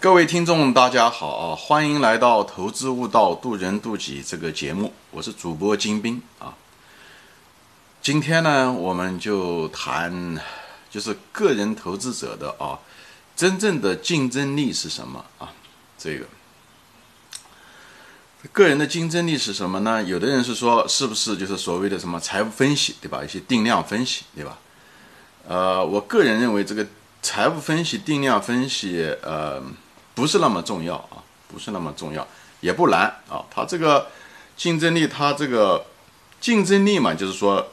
各位听众，大家好啊！欢迎来到《投资悟道，渡人渡己》这个节目，我是主播金兵啊。今天呢，我们就谈就是个人投资者的啊，真正的竞争力是什么啊？这个个人的竞争力是什么呢？有的人是说，是不是就是所谓的什么财务分析，对吧？一些定量分析，对吧？呃，我个人认为这个财务分析、定量分析，呃。不是那么重要啊，不是那么重要，也不难啊。它这个竞争力，它这个竞争力嘛，就是说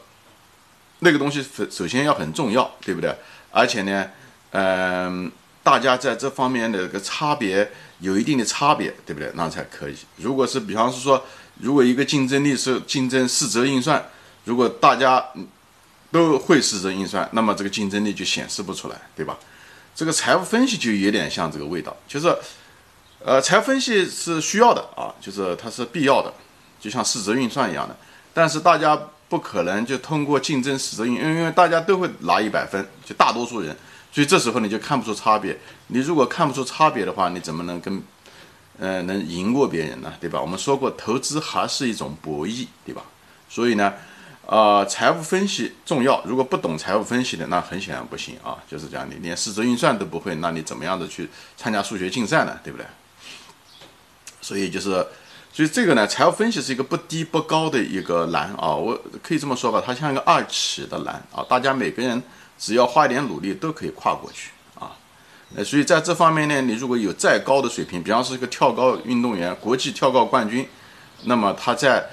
那个东西首先要很重要，对不对？而且呢，嗯，大家在这方面的这个差别有一定的差别，对不对？那才可以。如果是比方是说，如果一个竞争力是竞争四则运算，如果大家都会四则运算，那么这个竞争力就显示不出来，对吧？这个财务分析就有点像这个味道，就是，呃，财务分析是需要的啊，就是它是必要的，就像市值运算一样的。但是大家不可能就通过竞争市值运，因为因为大家都会拿一百分，就大多数人，所以这时候你就看不出差别。你如果看不出差别的话，你怎么能跟，呃，能赢过别人呢？对吧？我们说过，投资还是一种博弈，对吧？所以呢。啊，财务分析重要。如果不懂财务分析的，那很显然不行啊。就是这样，你连四则运算都不会，那你怎么样的去参加数学竞赛呢？对不对？所以就是，所以这个呢，财务分析是一个不低不高的一个栏啊。我可以这么说吧，它像一个二尺的栏啊。大家每个人只要花一点努力，都可以跨过去啊。呃，所以在这方面呢，你如果有再高的水平，比方是一个跳高运动员，国际跳高冠军，那么他在。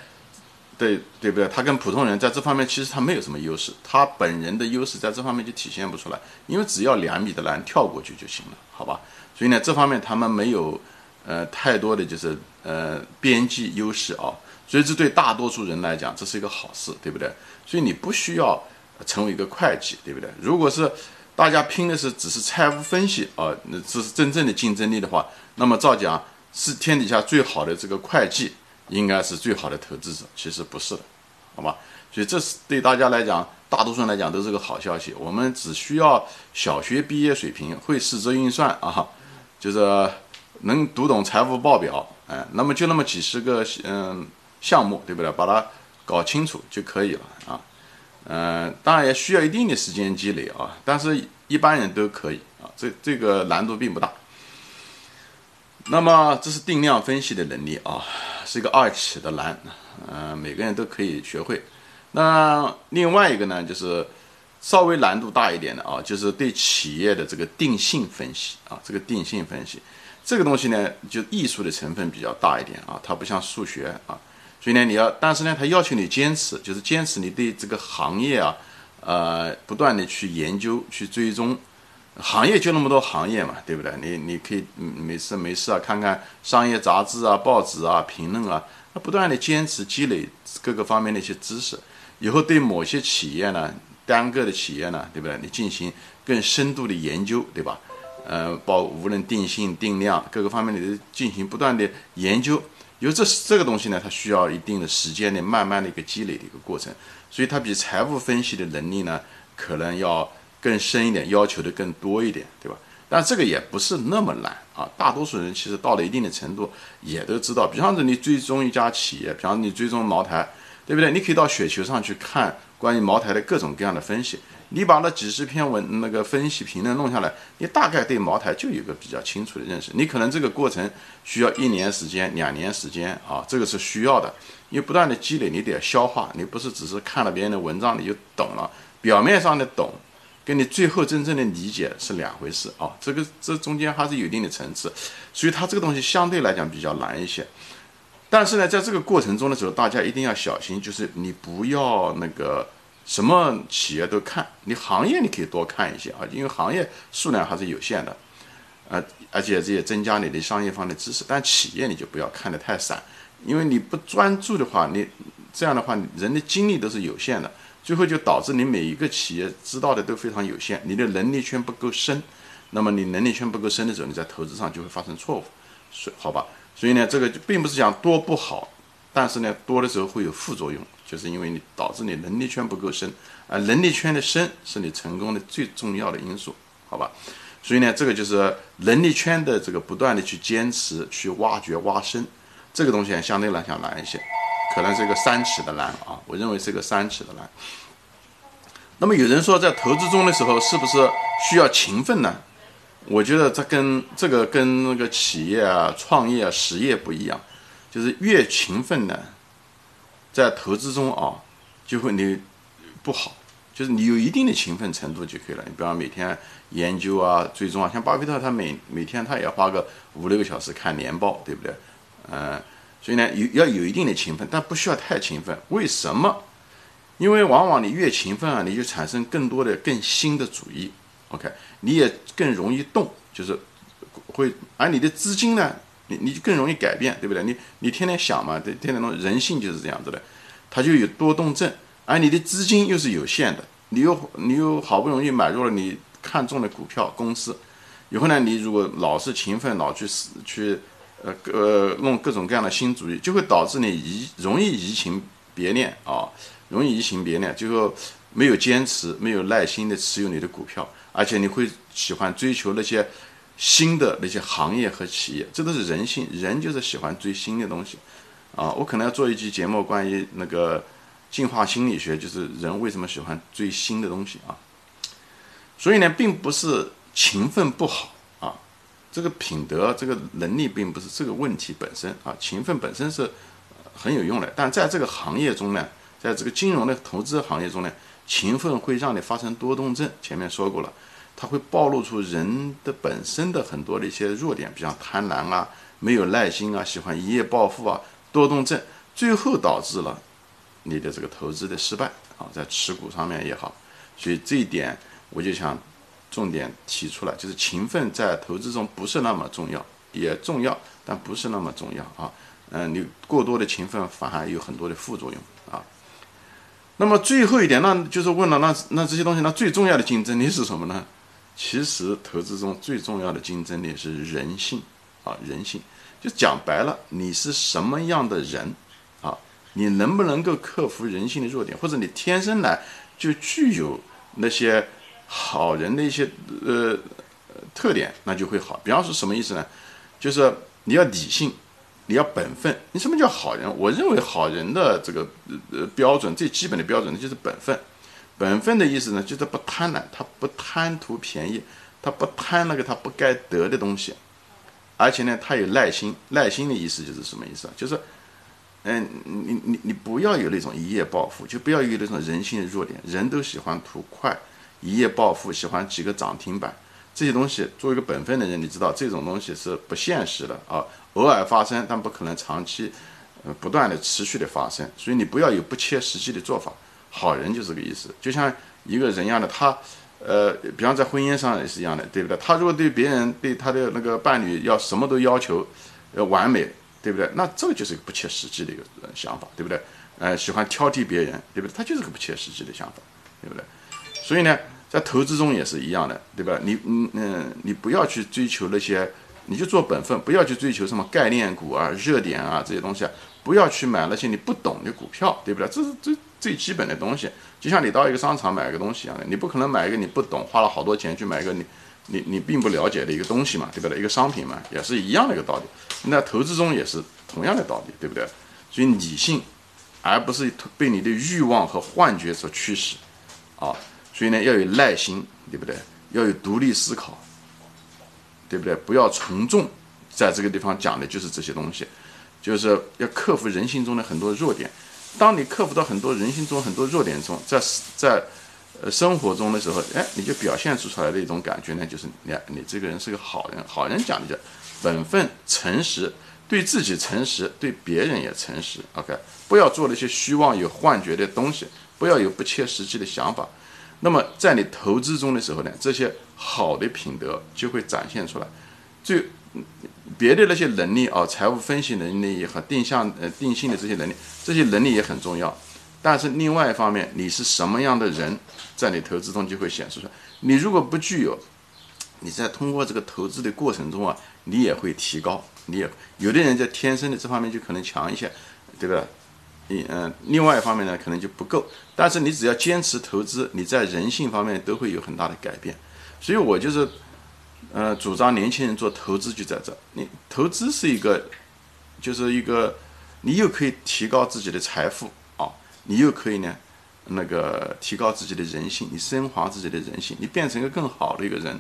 对对不对？他跟普通人在这方面其实他没有什么优势，他本人的优势在这方面就体现不出来，因为只要两米的栏跳过去就行了，好吧？所以呢，这方面他们没有呃太多的就是呃边际优势啊，所以这对大多数人来讲这是一个好事，对不对？所以你不需要成为一个会计，对不对？如果是大家拼的是只是财务分析啊，那这是真正的竞争力的话，那么照讲是天底下最好的这个会计。应该是最好的投资者，其实不是的，好吧？所以这是对大家来讲，大多数人来讲都是个好消息。我们只需要小学毕业水平，会四则运算啊，就是能读懂财务报表，哎，那么就那么几十个嗯项目，对不对？把它搞清楚就可以了啊。嗯，当然也需要一定的时间积累啊，但是一般人都可以啊，这这个难度并不大。那么这是定量分析的能力啊，是一个二尺的栏，嗯，每个人都可以学会。那另外一个呢，就是稍微难度大一点的啊，就是对企业的这个定性分析啊，这个定性分析这个东西呢，就艺术的成分比较大一点啊，它不像数学啊，所以呢，你要，但是呢，它要求你坚持，就是坚持你对这个行业啊，呃，不断的去研究、去追踪。行业就那么多行业嘛，对不对？你你可以没事没事啊，看看商业杂志啊、报纸啊、评论啊，那不断的坚持积累各个方面的一些知识，以后对某些企业呢，单个的企业呢，对不对？你进行更深度的研究，对吧？呃，包无论定性、定量各个方面你都进行不断的研究，因为这这个东西呢，它需要一定的时间的慢慢的一个积累的一个过程，所以它比财务分析的能力呢，可能要。更深一点，要求的更多一点，对吧？但这个也不是那么难啊。大多数人其实到了一定的程度，也都知道。比方说，你追踪一家企业，比方你追踪茅台，对不对？你可以到雪球上去看关于茅台的各种各样的分析。你把那几十篇文那个分析评论弄下来，你大概对茅台就有个比较清楚的认识。你可能这个过程需要一年时间、两年时间啊，这个是需要的。因为不断的积累，你得消化，你不是只是看了别人的文章你就懂了，表面上的懂。跟你最后真正的理解是两回事啊，这个这中间还是有一定的层次，所以它这个东西相对来讲比较难一些。但是呢，在这个过程中的时候，大家一定要小心，就是你不要那个什么企业都看，你行业你可以多看一些啊，因为行业数量还是有限的，呃，而且这也增加你的商业方的知识。但企业你就不要看得太散，因为你不专注的话，你这样的话人的精力都是有限的。最后就导致你每一个企业知道的都非常有限，你的能力圈不够深，那么你能力圈不够深的时候，你在投资上就会发生错误，所好吧？所以呢，这个就并不是讲多不好，但是呢，多的时候会有副作用，就是因为你导致你能力圈不够深，而能力圈的深是你成功的最重要的因素，好吧？所以呢，这个就是能力圈的这个不断的去坚持、去挖掘、挖深，这个东西相对来讲难一些，可能是一个三尺的难啊，我认为是一个三尺的难。那么有人说，在投资中的时候，是不是需要勤奋呢？我觉得这跟这个跟那个企业啊、创业啊、实业不一样，就是越勤奋呢，在投资中啊，就会你不好。就是你有一定的勤奋程度就可以了。你比方每天研究啊、追踪啊，像巴菲特他每每天他也要花个五六个小时看年报，对不对？嗯，所以呢有要有一定的勤奋，但不需要太勤奋。为什么？因为往往你越勤奋啊，你就产生更多的更新的主意。OK，你也更容易动，就是会，而你的资金呢，你你就更容易改变，对不对？你你天天想嘛，对，天天弄，人性就是这样子的，它就有多动症。而你的资金又是有限的，你又你又好不容易买入了你看中的股票公司，以后呢，你如果老是勤奋，老去去呃呃弄各种各样的新主意，就会导致你移容易移情别恋啊，容易移情别恋，最后没有坚持，没有耐心的持有你的股票，而且你会喜欢追求那些新的那些行业和企业，这都是人性，人就是喜欢追新的东西啊。我可能要做一期节目关于那个。进化心理学就是人为什么喜欢追新的东西啊？所以呢，并不是勤奋不好，这个品德、这个能力并不是这个问题本身啊。勤奋本身是很有用的，但在这个行业中呢，在这个金融的投资行业中呢，勤奋会让你发生多动症。前面说过了，它会暴露出人的本身的很多的一些弱点，比如贪婪啊、没有耐心啊、喜欢一夜暴富啊、多动症，最后导致了。你的这个投资的失败啊，在持股上面也好，所以这一点我就想重点提出来，就是勤奋在投资中不是那么重要，也重要，但不是那么重要啊。嗯，你过多的勤奋反而有很多的副作用啊。那么最后一点，那就是问了，那那这些东西，那最重要的竞争力是什么呢？其实投资中最重要的竞争力是人性啊，人性，就讲白了，你是什么样的人啊。你能不能够克服人性的弱点，或者你天生来就具有那些好人的一些呃特点，那就会好。比方说什么意思呢？就是你要理性，你要本分。你什么叫好人？我认为好人的这个呃标准最基本的标准，就是本分。本分的意思呢，就是不贪婪，他不贪图便宜，他不贪那个他不该得的东西，而且呢，他有耐心。耐心的意思就是什么意思啊？就是。嗯，你你你不要有那种一夜暴富，就不要有那种人性的弱点。人都喜欢图快，一夜暴富，喜欢几个涨停板，这些东西，作为一个本分的人，你知道这种东西是不现实的啊，偶尔发生，但不可能长期，呃，不断的持续的发生。所以你不要有不切实际的做法。好人就这个意思，就像一个人一样的，他，呃，比方在婚姻上也是一样的，对不对？他如果对别人对他的那个伴侣要什么都要求，要完美。对不对？那这个就是一个不切实际的一个想法，对不对？呃，喜欢挑剔别人，对不对？他就是个不切实际的想法，对不对？所以呢，在投资中也是一样的，对吧？你嗯嗯，你不要去追求那些，你就做本分，不要去追求什么概念股啊、热点啊这些东西啊，不要去买那些你不懂的股票，对不对？这是最最基本的东西。就像你到一个商场买个东西一样的，你不可能买一个你不懂，花了好多钱去买一个你。你你并不了解的一个东西嘛，对不对？一个商品嘛，也是一样的一个道理。那投资中也是同样的道理，对不对？所以理性，而不是被你的欲望和幻觉所驱使，啊，所以呢要有耐心，对不对？要有独立思考，对不对？不要从众，在这个地方讲的就是这些东西，就是要克服人性中的很多弱点。当你克服到很多人性中很多弱点中，在在。呃，生活中的时候，哎，你就表现出出来的一种感觉呢，就是你你这个人是个好人。好人讲的叫本分、诚实，对自己诚实，对别人也诚实。OK，不要做那些虚妄、有幻觉的东西，不要有不切实际的想法。那么在你投资中的时候呢，这些好的品德就会展现出来。最别的那些能力啊，财务分析能力和定向呃定性的这些能力，这些能力也很重要。但是另外一方面，你是什么样的人，在你投资中就会显示出来。你如果不具有，你在通过这个投资的过程中啊，你也会提高。你也有的人在天生的这方面就可能强一些，对吧？你嗯，另外一方面呢，可能就不够。但是你只要坚持投资，你在人性方面都会有很大的改变。所以我就是呃，主张年轻人做投资就在这。你投资是一个，就是一个，你又可以提高自己的财富啊，你又可以呢，那个提高自己的人性，你升华自己的人性，你变成一个更好的一个人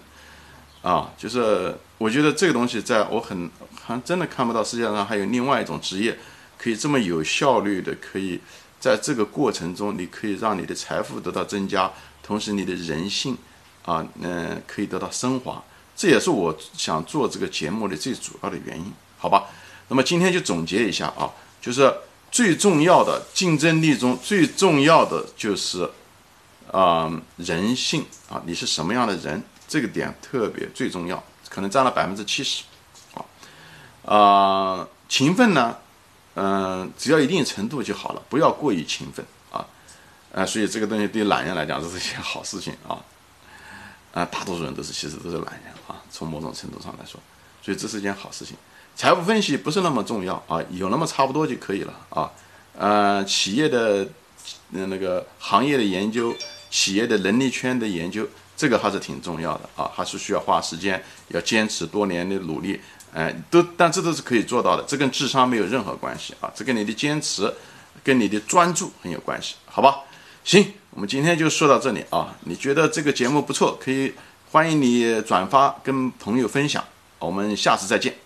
啊。就是我觉得这个东西，在我很还真的看不到世界上还有另外一种职业可以这么有效率的，可以在这个过程中，你可以让你的财富得到增加，同时你的人性啊，嗯，可以得到升华。这也是我想做这个节目的最主要的原因，好吧？那么今天就总结一下啊，就是最重要的竞争力中最重要的就是啊人性啊，你是什么样的人，这个点特别最重要，可能占了百分之七十啊啊勤奋呢，嗯，只要一定程度就好了，不要过于勤奋啊啊，所以这个东西对懒人来讲这是一件好事情啊。啊，大多数人都是其实都是懒人啊，从某种程度上来说，所以这是一件好事情。财务分析不是那么重要啊，有那么差不多就可以了啊。呃，企业的那个行业的研究，企业的能力圈的研究，这个还是挺重要的啊，还是需要花时间，要坚持多年的努力，哎，都但这都是可以做到的，这跟智商没有任何关系啊，这跟你的坚持，跟你的专注很有关系，好吧？行。我们今天就说到这里啊！你觉得这个节目不错，可以欢迎你转发跟朋友分享。我们下次再见。